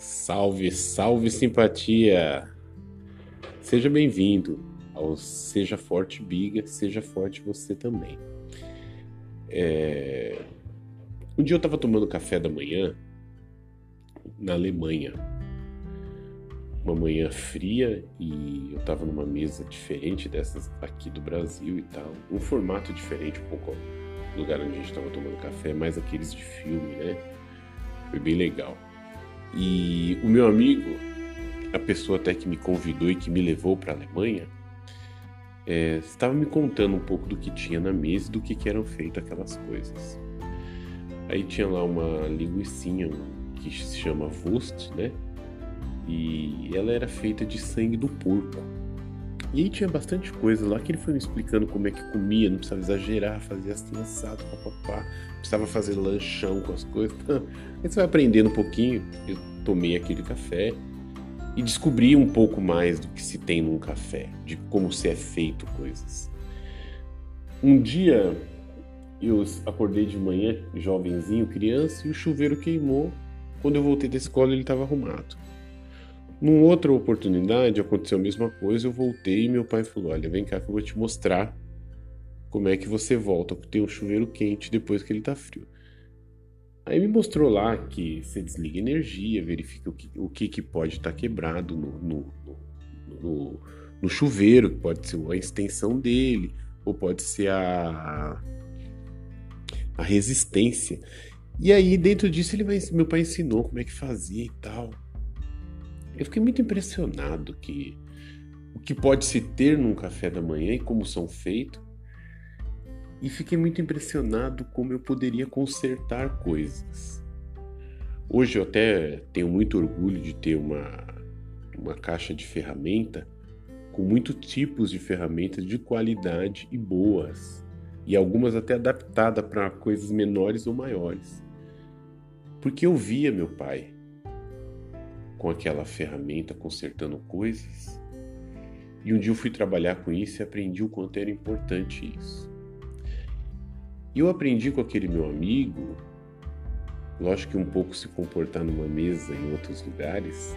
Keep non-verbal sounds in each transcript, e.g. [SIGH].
Salve, salve simpatia! Seja bem-vindo ao Seja Forte Biga, seja forte você também. É... Um dia eu estava tomando café da manhã na Alemanha. Uma manhã fria e eu estava numa mesa diferente dessas aqui do Brasil e tal. Um formato diferente um pouco do lugar onde a gente estava tomando café, mais aqueles de filme, né? Foi bem legal. E o meu amigo, a pessoa até que me convidou e que me levou para a Alemanha, é, estava me contando um pouco do que tinha na mesa e do que, que eram feitas aquelas coisas. Aí tinha lá uma linguiçinha que se chama Wurst, né? E ela era feita de sangue do porco. E aí tinha bastante coisa lá que ele foi me explicando como é que comia, não precisava exagerar, fazia assim assado, papapá, precisava fazer lanchão com as coisas. Então, [LAUGHS] aí você vai aprendendo um pouquinho. Eu tomei aquele café e descobri um pouco mais do que se tem num café, de como se é feito coisas. Um dia eu acordei de manhã, jovenzinho, criança, e o chuveiro queimou. Quando eu voltei da escola, ele estava arrumado. Numa outra oportunidade aconteceu a mesma coisa, eu voltei e meu pai falou: Olha, vem cá que eu vou te mostrar como é que você volta porque tem um chuveiro quente depois que ele está frio. Aí me mostrou lá que você desliga energia, verifica o que, o que, que pode estar tá quebrado no, no, no, no, chuveiro, que pode ser a extensão dele, ou pode ser a, a resistência. E aí, dentro disso, ele meu pai ensinou como é que fazia e tal. Eu fiquei muito impressionado que o que pode se ter num café da manhã e como são feitos. E fiquei muito impressionado como eu poderia consertar coisas. Hoje eu até tenho muito orgulho de ter uma, uma caixa de ferramenta com muitos tipos de ferramentas de qualidade e boas, e algumas até adaptadas para coisas menores ou maiores. Porque eu via meu pai com aquela ferramenta consertando coisas. E um dia eu fui trabalhar com isso e aprendi o quanto era importante isso. E eu aprendi com aquele meu amigo, lógico que um pouco se comportar numa mesa em outros lugares,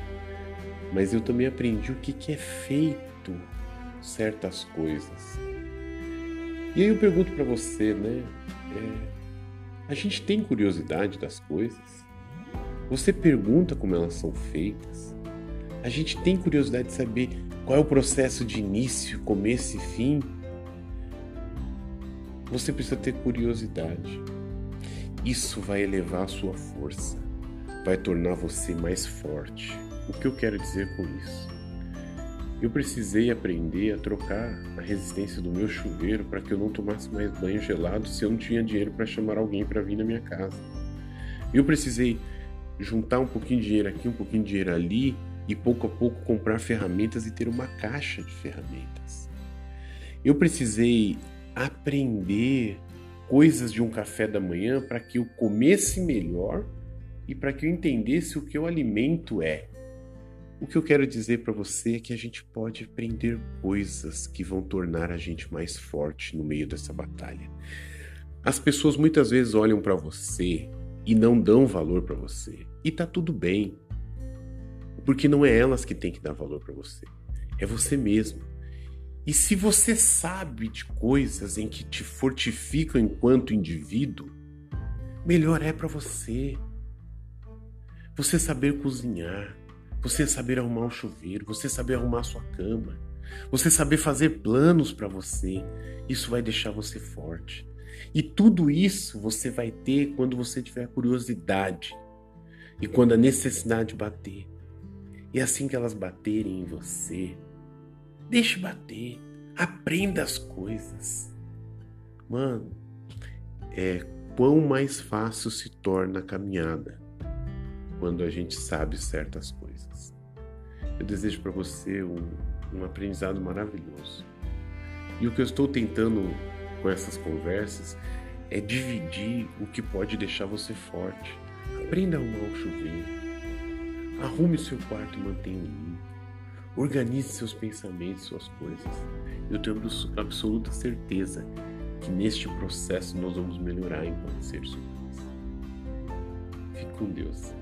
mas eu também aprendi o que, que é feito certas coisas. E aí eu pergunto para você, né? É, a gente tem curiosidade das coisas? Você pergunta como elas são feitas. A gente tem curiosidade de saber qual é o processo de início, começo e fim. Você precisa ter curiosidade. Isso vai elevar a sua força, vai tornar você mais forte. O que eu quero dizer com isso? Eu precisei aprender a trocar a resistência do meu chuveiro para que eu não tomasse mais banho gelado se eu não tinha dinheiro para chamar alguém para vir na minha casa. Eu precisei juntar um pouquinho de dinheiro aqui, um pouquinho de dinheiro ali e pouco a pouco comprar ferramentas e ter uma caixa de ferramentas. Eu precisei aprender coisas de um café da manhã para que eu comesse melhor e para que eu entendesse o que o alimento é. O que eu quero dizer para você é que a gente pode aprender coisas que vão tornar a gente mais forte no meio dessa batalha. As pessoas muitas vezes olham para você e não dão valor para você. E tá tudo bem. Porque não é elas que têm que dar valor para você. É você mesmo. E se você sabe de coisas em que te fortificam enquanto indivíduo, melhor é para você. Você saber cozinhar, você saber arrumar um chuveiro, você saber arrumar sua cama, você saber fazer planos para você, isso vai deixar você forte. E tudo isso você vai ter quando você tiver curiosidade e quando a necessidade bater. E assim que elas baterem em você, deixe bater, aprenda as coisas. Mano, é quão mais fácil se torna a caminhada quando a gente sabe certas coisas. Eu desejo para você um, um aprendizado maravilhoso. E o que eu estou tentando com essas conversas é dividir o que pode deixar você forte. Aprenda a arrumar o chuveiro. Arrume seu quarto e mantenha limpo. Organize seus pensamentos, suas coisas. Eu tenho absoluta certeza que neste processo nós vamos melhorar enquanto seres humanos. Fique com Deus.